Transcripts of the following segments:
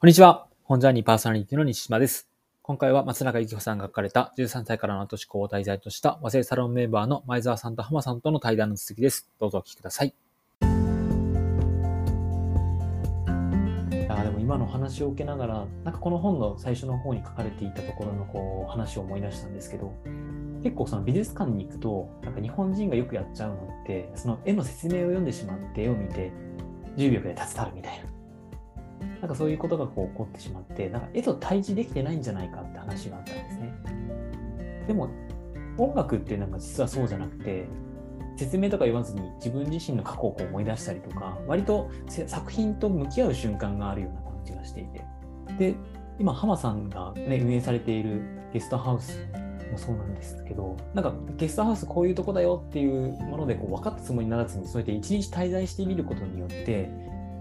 こんにちは。本ジャーニーパーソナリティの西島です。今回は松永由紀子さんが書かれた13歳からの後思考を題材とした和製サロンメンバーの前澤さんと浜さんとの対談の続きです。どうぞお聞きください。いやでも今の話を受けながら、なんかこの本の最初の方に書かれていたところのこう話を思い出したんですけど、結構その美術館に行くと、なんか日本人がよくやっちゃうのって、その絵の説明を読んでしまって絵を見て10秒くらい立つたるみたいな。なんかそういうことがこう起こってしまって、なんか絵と対峙できてないんじゃないかって話があったんですね。でも音楽ってなんか実はそうじゃなくて、説明とか言わずに自分自身の過去を思い出したりとか、割と作品と向き合う瞬間があるような感じがしていて。で、今、浜さんが、ね、運営されているゲストハウスもそうなんですけど、なんかゲストハウスこういうとこだよっていうものでこう分かったつもりにならずに、そうやって一日滞在してみることによって、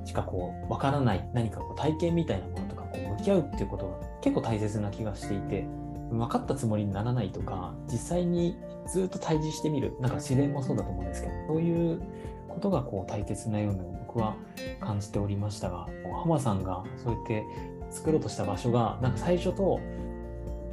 しかこう分からない何かこう体験みたいなものとかこう向き合うっていうことが結構大切な気がしていて分かったつもりにならないとか実際にずっと対峙してみるなんか自然もそうだと思うんですけどそういうことがこう大切なように僕は感じておりましたが浜さんがそうやって作ろうとした場所がなんか最初と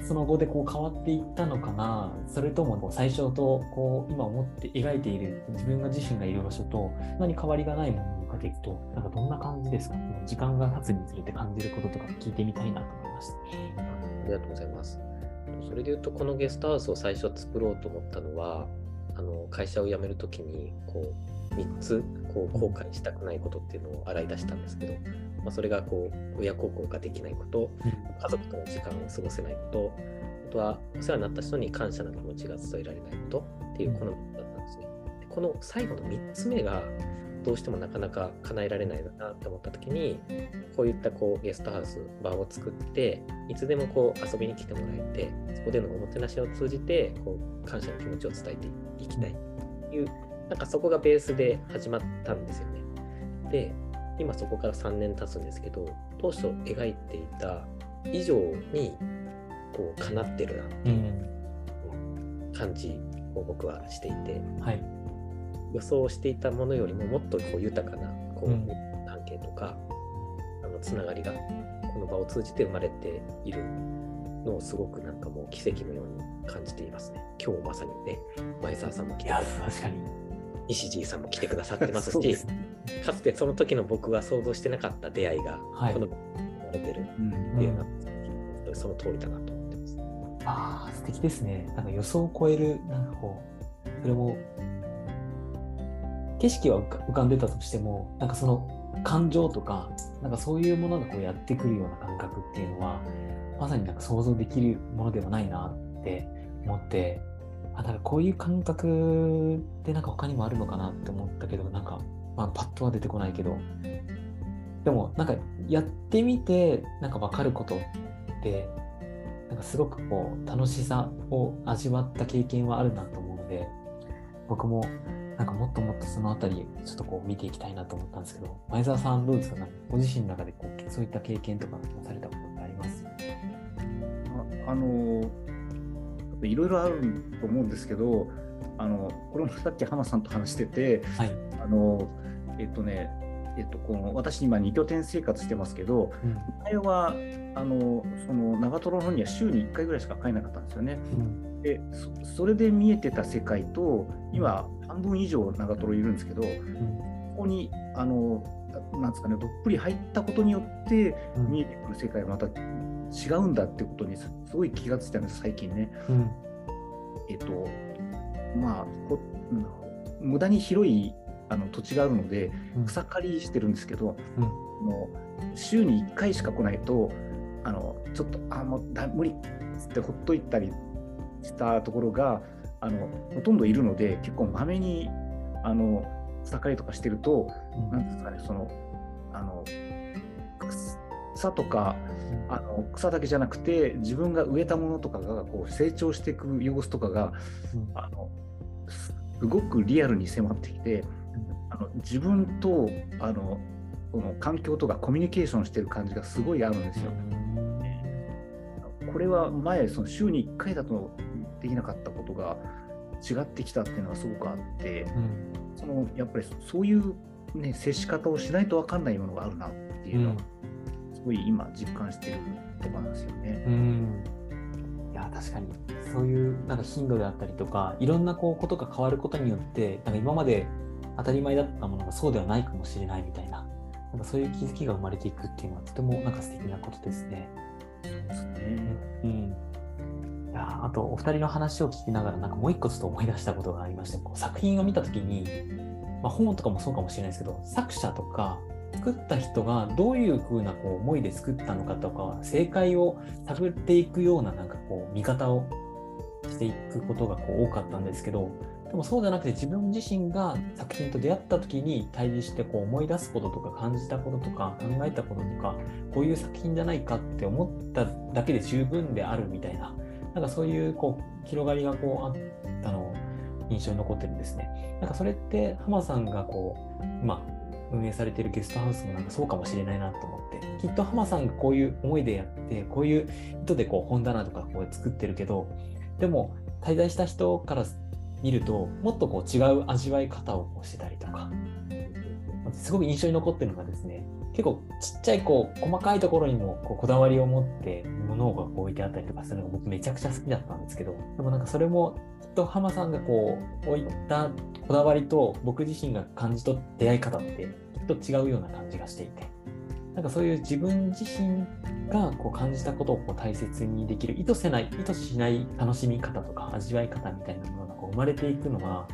その後でこう変わっていったのかなそれともこう最初とこう今思って描いている自分が自身がいる場所と何変わりがないものかけるとなんかどんな感じですか？時間が経つにつれて感じることとか聞いてみたいなと思いました。ありがとうございます。それで言うと、このゲストハウスを最初作ろうと思ったのは、あの会社を辞めるときにこう3つこう後悔したくないことっていうのを洗い出したんですけど、まあ、それがこう親孝行ができないこと、家族との時間を過ごせないこと、あとはお世話になった人に感謝の気持ちが伝えられないことっていうこの3つだったんですね。でこの最後の3つ目がどうしてもなかなか叶えられないなって思った時にこういったこうゲストハウス場を作っていつでもこう遊びに来てもらえてそこでのおもてなしを通じてこう感謝の気持ちを伝えていきたい。というなんかそこがベースで始まったんですよね。で今そこから3年経つんですけど当初描いていた以上にこう叶ってるなっていう感じを僕はしていて、はい、予想していたものよりももっとこう豊かなこう、うん。関係とかあのつながりがこの場を通じて生まれているのをすごくなんかもう奇跡のように感じていますね。今日まさにね前澤さんも来て確かに。西地さんも来てくださってますし ね。かつてその時の僕は想像してなかった出会いがはい。この場に生まれてるうんっていうのは、その通りだなと思ってます。ああ素敵ですね。なんか予想を超えるなんかこうそれも景色は浮かんでたとしてもなんかその感情とかなんかそういうものがこうやってくるような感覚っていうのはまさになんか想像できるものではないなって思ってあなんかこういう感覚ってなんか他にもあるのかなって思ったけどなんか、まあ、パッとは出てこないけど。でもなんかやってみてなんか分かることってなんかすごくこう楽しさを味わった経験はあるなと思うので僕もなんかもっともっとそのあたりちょっとこう見ていきたいなと思ったんですけど前澤さんどうですか？なんかご自身の中でこうそういった経験とかされたことってあります？ああのいろいろあると思うんですけどあのこれもさっき浜さんと話しててはい、あのえっとねえっと、この私今2拠点生活してますけどうん。前はあのその長瀞の方には週に1回ぐらいしか帰れなかったんですよね。うんでそそれで見えてた世界と今半分以上長瀞いるんですけどこうんこにあのなんですかねどっぷり入ったことによってうん。見えてくる世界はまた違うんだってことにすすごい気がついたんです最近ね。うん。えっとまあ無駄に広いあの土地があるのでうん。草刈りしてるんですけど、うん。あの週に1回しか来ないとあのちょっとあもうだ無理っつってほっといたりしたところがあのほとんどいるので結構まめにあの草刈りとかしてるとなんですかねそのあの草とかあの草だけじゃなくて自分が植えたものとかがこう成長していく様子とかがうん。あのすすごくリアルに迫ってきてあの自分とあのその環境とかコミュニケーションしてる感じがすごいあるんですよ。これは前その週に1回だとできなかったことが違ってきたっていうのがすごくあってうん。そのやっぱりそういう、ね、接し方をしないと分かんないものがあるなっていうのを、ごい今実感してるところなんですよね。うん。いや確かに。そういうなんか頻度であったりとかいろんなこうことが変わることによってなんか今まで当たり前だったものがそうではないかもしれないみたいななんかそういう気づきが生まれていくっていうのはとてもなんか素敵なことですね。ですね。うん、いやあとお二人の話を聞きながらなんかもう一個ちょっと思い出したことがありましてこう作品を見た時に、まあ、本とかもそうかもしれないですけど作者とか作った人がどういうふうなこう思いで作ったのかとか正解を探っていくようななんかこう見方をしていくことがこう多かったんですけどでもそうじゃなくて自分自身が作品と出会った時に対峙してこう思い出すこととか感じたこととか考えたこととかこういう作品じゃないかって思っただけで十分であるみたいななんかそういうこう広がりがこうあったのを印象に残ってるんですね。なんかそれって浜さんがこう今運営されてるゲストハウスもなんかそうかもしれないなと思ってきっと浜さんがこういう思いでやってこういう意図でこう本棚とかこう作ってるけどでも滞在した人から見るともっとこう違う味わい方をこうしてたりとかすごく印象に残ってるのがですね結構ちっちゃいこう細かいところにもこうこだわりを持って物が置いてあったりとかするのが僕めちゃくちゃ好きだったんですけどでもなんかそれもきっと浜さんがこう置いたこだわりと僕自身が感じ取った出会い方ってきっと違うような感じがしていてなんかそういう自分自身がこう感じたことをこう大切にできる意図せない意図しない楽しみ方とか味わい方みたいなものがこう生まれていくのは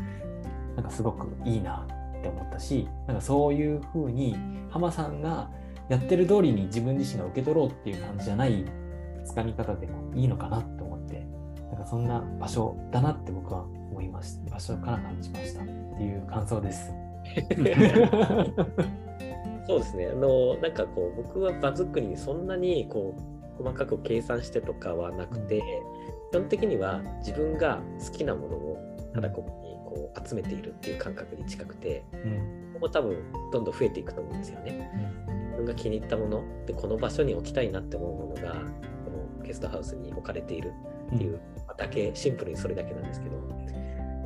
なんかすごくいいな。って思ったしなんかそういうふうに浜さんがやってる通りに自分自身が受け取ろうっていう感じじゃないつかみ方でもいいのかなって思ってなんかそんな場所だなって僕は思いました場所から感じましたっていう感想です。そうですね。あの、なんかこう、僕は場作りにそんなにこう、細かく計算してとかはなくて、基本的には自分が好きなものをただここにこう集めているっていう感覚に近くて、うんここ多分どんどん増えていくと思うんですよね。自分が気に入ったもので、この場所に置きたいなって思うものが、このゲストハウスに置かれているっていうだけ、シンプルにそれだけなんですけど、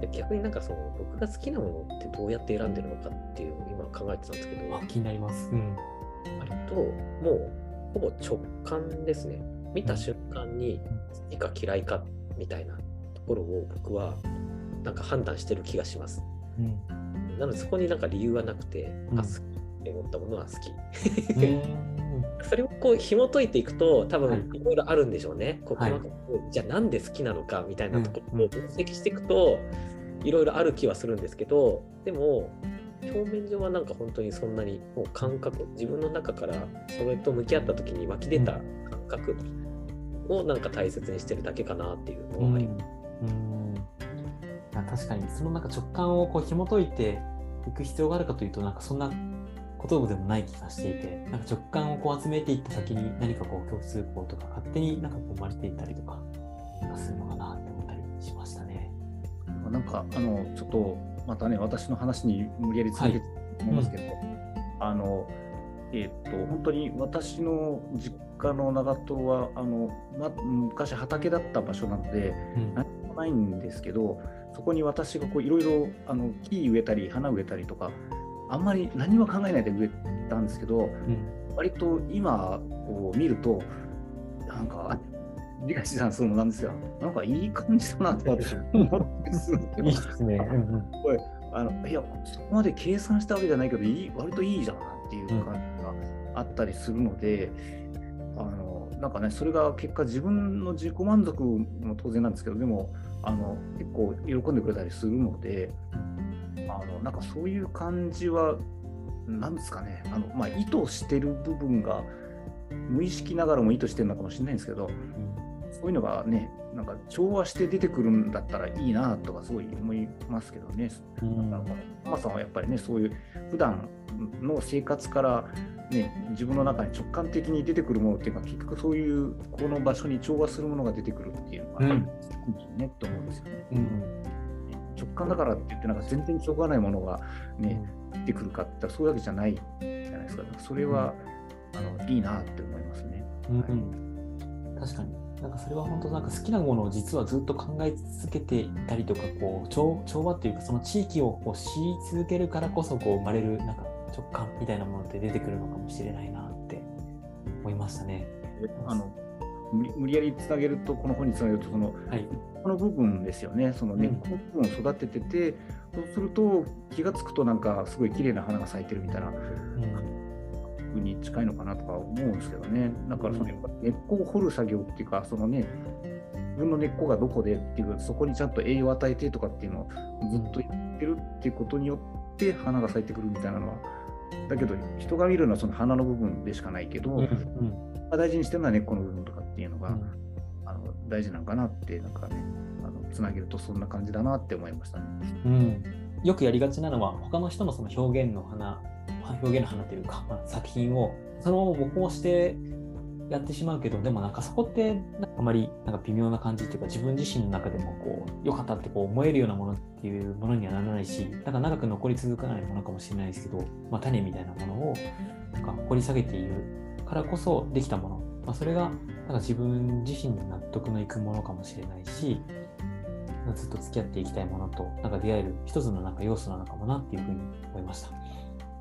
で逆になんかその僕が好きなものってどうやって選んでるのかっていうのを今考えてたんですけど、あ気になります。うん割ともうほぼ直感ですね。見た瞬間に好きか嫌いかみたいなところを僕はなんか判断してる気がします。うん。なのでそこになんか理由はなくて、うん。あ好きって思ったものは好き。うん。それをこう紐解いていくと多はい。分いろいろあるんでしょうね。こうはい細かくじゃあなんで好きなのかみたいなとこうんろを分析していくといろいろある気はするんですけどでも表面上はなんか本当にそんなにもう感覚自分の中からそれと向き合った時に湧き出た感覚をなんか大切にしてるだけかなっていうのはあります。うんいや確かに。そのなんか直感をこう紐解いていく必要があるかというとなんかそんなことでもない気がしていてなんか直感をこう集めていった先に何かこう共通項とか勝手になんかこう生まれていったりとかするのかなって思ったりしましたね。なんかあのちょっとまたね私の話に無理やり続けて思いますけど、あのえっ、と本当に私の実家の長瀞はあの、ま、昔畑だった場所なのでうん。何もないんですけどそこに私がこういろいろあの木植えたり花植えたりとかあんまり何も考えないで植えたんですけどうん。割と今こう見るとなんか理解さんそうなんですよ。なんかいい感じだなって私思ってすよ。いいですね。うんうん。あのいやそこまで計算したわけじゃないけどいい割といいじゃんなっていう感じがあったりするので、あのなんかねそれが結果自分の自己満足も当然なんですけどでもあの結構喜んでくれたりするのであのなんかそういう感じはなんですかねあの、まあ、意図してる部分が無意識ながらも意図してるのかもしれないんですけどそういうのがねなんか調和して出てくるんだったらいいなとかすごい思いますけどね。うんだから浜さんはやっぱりねそういう普段の生活から、ね、自分の中に直感的に出てくるものっていうか結局そういうこの場所に調和するものが出てくるっていうのが、うん。いいんですねと思うんですよね。うん。直感だからって言ってなんか全然しょうがないものがうん。ね、出てくるかって言ったらそういうわけじゃないじゃないですか。それは、あのいいなって思いますね。うんうん、確かに。なんかそれは本当なんか好きなものを実はずっと考え続けていたりとかこう調調和っていうかその地域をこう知り続けるからこそこう生まれるなんか直感みたいなものって出てくるのかもしれないなって思いまましたね。あの無理無理やりつなげると、この本につなげると、そのはい。この部分ですよね、その根っこの部分を育ててて、そうすると気がつくと、なんかすごい綺麗な花が咲いてるみたいなうん風に近いのかなとか思うんですけどね、だからその根っこを掘る作業っていうか、そのね、自分の根っこがどこでっていう、そこにちゃんと栄養を与えてとかっていうのをずっとやってるっていうことによって、花が咲いてくるみたいなのは、だけど、人が見るのはその花の部分でしかないけど、うんうん。大事にしてるのは根っこの部分とかっていうのが、うん。あの大事なのかなって、なんかね、あのつなげるとそんな感じだなって思いましたね。うん、よくやりがちなのは他の人のその表現の花表現の花というか、まあ作品をそのまま模倣してやってしまうけどでもなんかそこってなんかあまりなんか微妙な感じっていうか自分自身の中でもこう良かったってこう思えるようなものっていうものにはならないしなんか長く残り続かないものかもしれないですけど、まあ、種みたいなものをなんか掘り下げているからこそできたもの、まあ、それがなんか自分自身に納得のいくものかもしれないしずっと付き合っていきたいものとなんか出会える一つのなんか要素なのかもなっていうふうに思いました。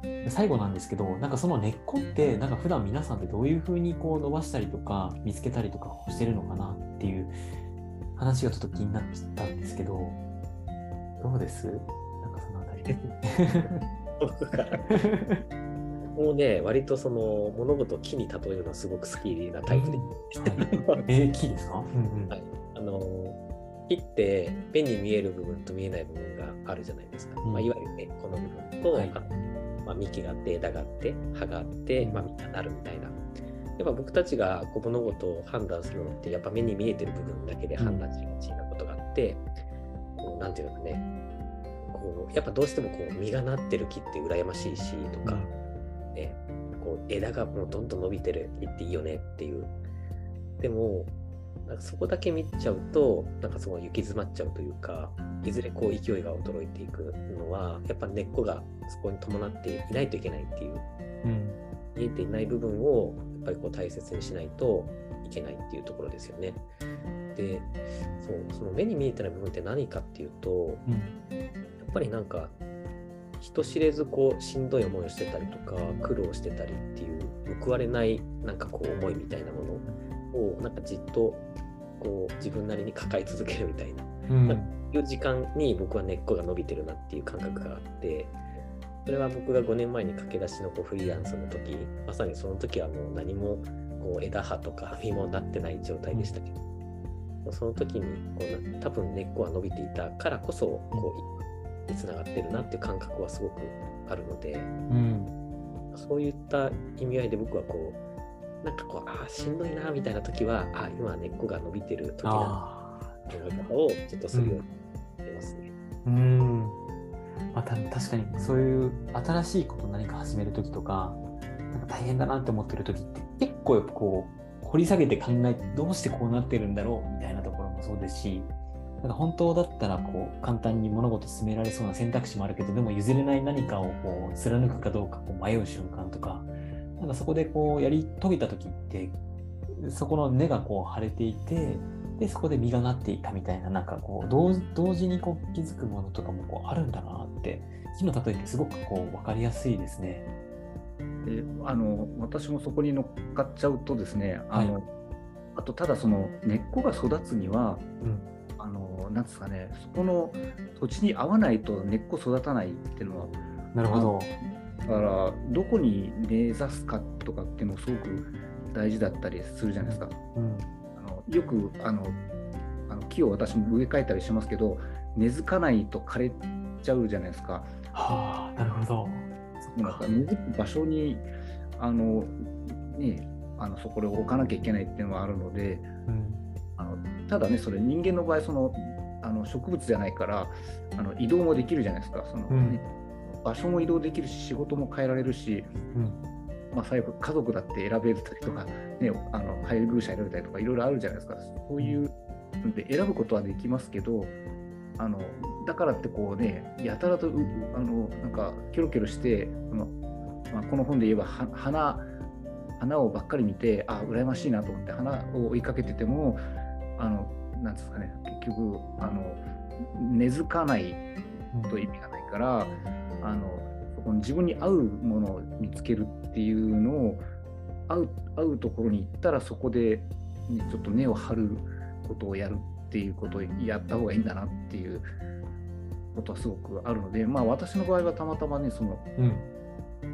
で最後なんですけど、なんかその根っこって、なんか普段皆さんってどういうふうにこう伸ばしたりとか見つけたりとかしてるのかなっていう話がちょっと気になったんですけど、どうです？なんかそのあたり。もうね、割とその物事を木に例えるのはすごく好きなタイプで。はい。えー、木ですか、うんうん。はい、あの木って目に見える部分と見えない部分があるじゃないですか。うん。まあ、いわゆる根っこの部分と、はい。あまあ、幹があって枝があって葉があって、まあ、実がなるみたいな。やっぱ僕たちがこう物事を判断するのってやっぱ目に見えてる部分だけで判断しがちなことがあって、こうなんていうのかね。こうやっぱどうしてもこう実がなってる木って羨ましいしとか、ね、こう枝がもうどんどん伸びてる木っていいよねっていう。でもなんかそこだけ見ちゃうとなんかすごい行き詰まっちゃうというかいずれこう勢いが衰えていくのはやっぱ根っこがそこに伴っていないといけないっていううん見えていない部分をやっぱりこう大切にしないといけないっていうところですよね。でそうその目に見えてない部分って何かっていうとうんやっぱりなんか人知れずこうしんどい思いをしてたりとか苦労してたりっていう報われないなんかこう思いみたいなものをなんかじっとこう自分なりに抱え続けるみたいな。うん。いう時間に僕は根っこが伸びてるなっていう感覚があってそれは僕が5年前に駆け出しのこうフリーランスの時まさにその時はもう何もこう枝葉とか実もなってない状態でしたけど、その時にこうな多分根っこが伸びていたからこそこうにつながってるなっていう感覚はすごくあるのでうん。そういった意味合いで僕はこうなんかこうああしんどいなみたいな時はあ今根っこが伸びてる時だあというをちょっとするようになってますね。ーうんまあ、た確かにそういう新しいこと何か始めるときとかなんか大変だなって思ってるときって結構やっぱこう掘り下げて考えてどうしてこうなってるんだろうみたいなところもそうですしなんか本当だったらこう簡単に物事進められそうな選択肢もあるけどでも譲れない何かをこう貫くかどうかこう迷う瞬間とかなんかそこでこうやり遂げた時ってそこの根がこう腫れていてでそこで実がなっていたみたいななんかこう同同時にこう気づくものとかもこうあるんだなって木の例えってすごくこう分かりやすいですね。であの私もそこに乗っかっちゃうとですね、あのあとただその根っこが育つには、うんあのなんですかね、そこの土地に合わないと根っこ育たないっていうのは、なるほど。だからどこに根ざすかとかっていうのもすごく大事だったりするじゃないですか。うんあのよくあのあの木を私も植え替えたりしますけど、根付かないと枯れちゃうじゃないですか。はあなるほど。なんか根付く場所にあの、ね、あのそこで置かなきゃいけないっていうのはあるので、うんあのただね、それ人間の場合そのあの植物じゃないからあの移動もできるじゃないですかその、うんね場所も移動できるし仕事も変えられるし、うん。まあ、最後家族だって選べたりとか、ね、あの配偶者選べたりとかいろいろあるじゃないですか。そういうので選ぶことはできますけどあのだからってこうねやたらとうあのなんかキョロキョロしてその、まあ、この本で言えばは花花をばっかり見てあ羨ましいなと思って花を追いかけててもあのなんですかね結局あの根付かないと意味がないからあのそこの自分に合うものを見つけるっていうのを会う会うところに行ったらそこで、ね、ちょっと根を張ることをやるっていうことをやった方がいいんだなっていうことはすごくあるので、まあ、私の場合はたまたまねその、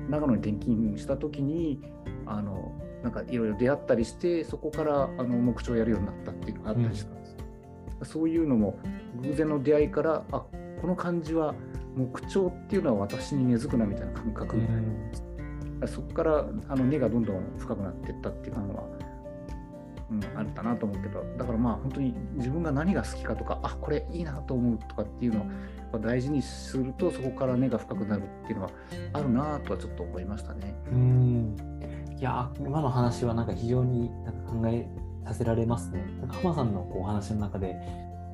長野に転勤した時にあのなんかいろいろ出会ったりしてそこからあの目標をやるようになったっていうのがあったりしたんです、うん、そういうのも偶然の出会いからあこの感じは木彫っていうのは私に根付くなみたいな感覚うん、そこからあの根がどんどん深くなっていったっていうのは、うん、あったなと思うけどだからまあ本当に自分が何が好きかとかあこれいいなと思うとかっていうのを大事にするとそこから根が深くなるっていうのはあるなとはちょっと思いましたね。うんいや今の話はなんか非常になんか考えさせられますね。なんか浜さんのお話の中で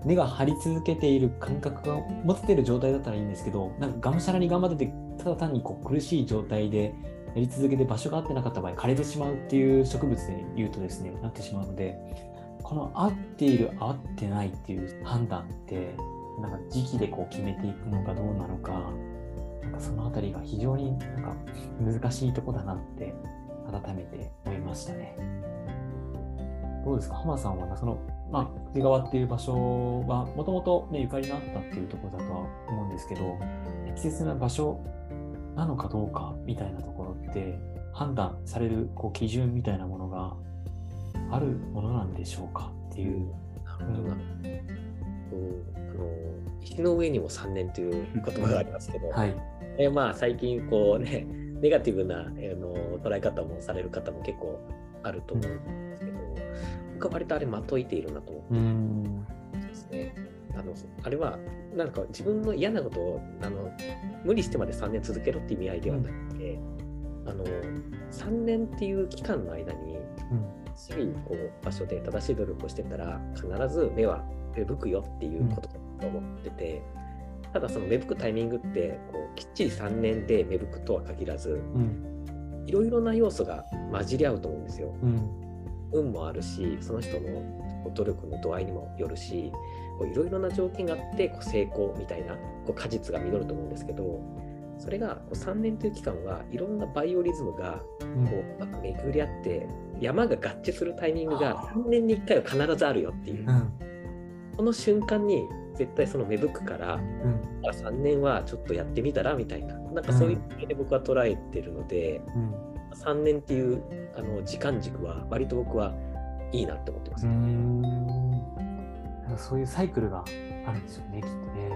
根が張り続けている感覚が持ててる状態だったらいいんですけど、なんかがむしゃらに頑張ってて、ただ単にこう苦しい状態でやり続けて場所が合ってなかった場合、枯れてしまうっていう植物で言うとですね、なってしまうので、この合っている、合ってないっていう判断って、なんか時期でこう決めていくのかどうなのか、なんかそのあたりが非常になんか難しいとこだなって改めて思いましたね。どうですか、浜さんはそのまあ、久川っていう場所はもともとゆかりがあったっていうところだとは思うんですけど適切な場所なのかどうかみたいなところって判断されるこう基準みたいなものがあるものなんでしょうかっていう。なるほど。な、うん、あの石の上にも3年という言葉がありますけど、はい、えまあ、最近こうね ネガティブな、えー、の捉え方もされる方も結構あると思うんですけど、僕は割とあれまといているなと思って。ですね。あのあれはなんか自分の嫌なことをあの無理してまで3年続けろっていう意味合いではなくて、うん、あの3年っていう期間の間に、日々こう場所で正しい努力をしてたら必ず目は芽吹くよっていうことだと思ってて、うん、ただその芽吹くタイミングってこうきっちり3年で芽吹くとは限らず、いろいろな要素が混じり合うと思うんですよ。うん運もあるしその人の努力の度合いにもよるしいろいろな条件があってこう成功みたいなこう果実が実ると思うんですけどそれがこう3年という期間はいろんなバイオリズムがこう巡り合って山が合致するタイミングが3年に1回は必ずあるよっていう、うん、この瞬間に絶対その芽吹くから、うん、3年はちょっとやってみたらみたいな。なんかそういう意味で僕は捉えてるので、うん3年っていうあの時間軸は割と僕はいいなって思ってます、ね、うんそういうサイクルがあるんですよねきっとね。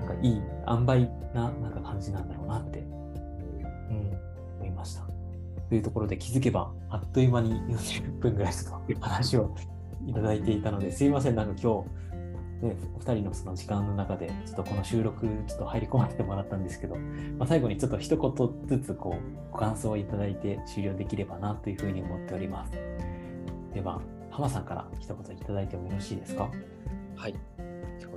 なんかいい塩梅ななんか感じなんだろうなって、うん、思いました。というところで気づけばあっという間に40分ぐらいちょっと話をいただいていたのですいませんなんか今日ね、お二人のその時間の中で、ちょっとこの収録、ちょっと入り込ませてもらったんですけど、まあ、最後にちょっと一言ずつこうご感想をいただいて終了できればなというふうに思っております。では、浜さんから一言いただいてもよろしいですか？はい。今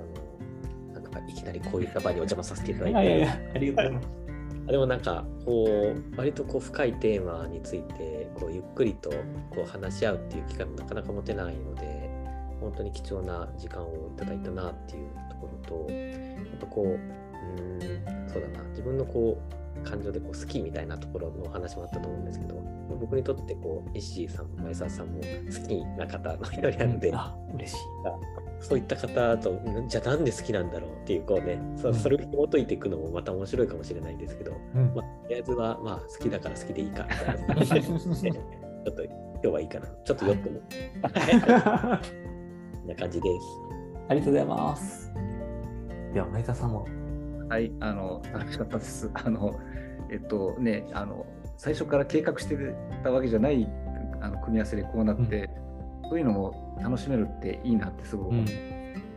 日なんかいきなりこういった場にお邪魔させていただいて。いやいやありがとうございます。でもなんかこう割とこう深いテーマについてこうゆっくりとこう話し合うっていう機会もなかなか持てないので本当に貴重な時間をいただいたなっていうところと、やっぱこう、うん、そうだな、自分のこう、感情でこう好きみたいなところのお話もあったと思うんですけど、僕にとってこう、石井さんも前澤さんも好きな方の一人なので、嬉しい。そういった方と、じゃあなんで好きなんだろうっていう、こうね、そそれを紐解いていくのもまた面白いかもしれないんですけど、うん、まあ、とりあえずは、まあ、好きだから好きでいいかみたいな ちょっと今日はいいかな。ちょっとよっと思って。な感じです。ありがとうございます。では、前田さんも。はい、あの、楽しかったです。あの、えっとね、あの、最初から計画してたわけじゃないあの組み合わせでこうなって、うん、そういうのも楽しめるっていいなってすごく、うん、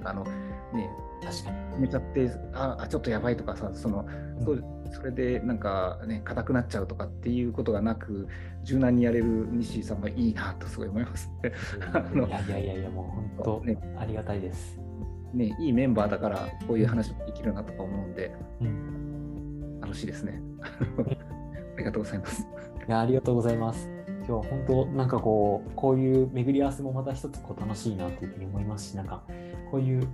あのね確かに決めちゃってああちょっとやばいとかさその、うん、それでなんかね硬くなっちゃうとかっていうことがなく柔軟にやれる西井さんがいいなとすごい思います、ね。いやいやいやいやもう本当、ね、ありがたいです。ねいいメンバーだからこういう話もできるなとか思うんで、うん、楽しいですね。ありがとうございます。いやありがとうございます。今日本当なんかこうこういう巡り合わせもまた一つこう楽しいなというふうに思いますしなんかこういう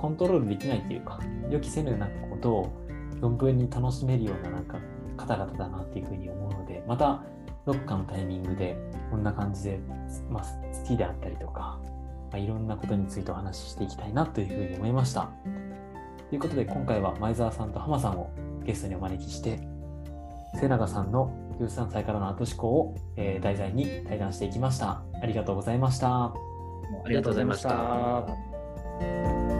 コントロールできないというか予期せぬなことを存分に楽しめるようななんか方々だなっていうふうに思うのでまたどっかのタイミングでこんな感じで、まあ、好きであったりとか、まあ、いろんなことについてお話ししていきたいなというふうに思いました。ということで今回は前澤さんと浜さんをゲストにお招きして瀬永さんの13歳からの後思考を、えー題材に対談していきました。ありがとうございました。ありがとうございました。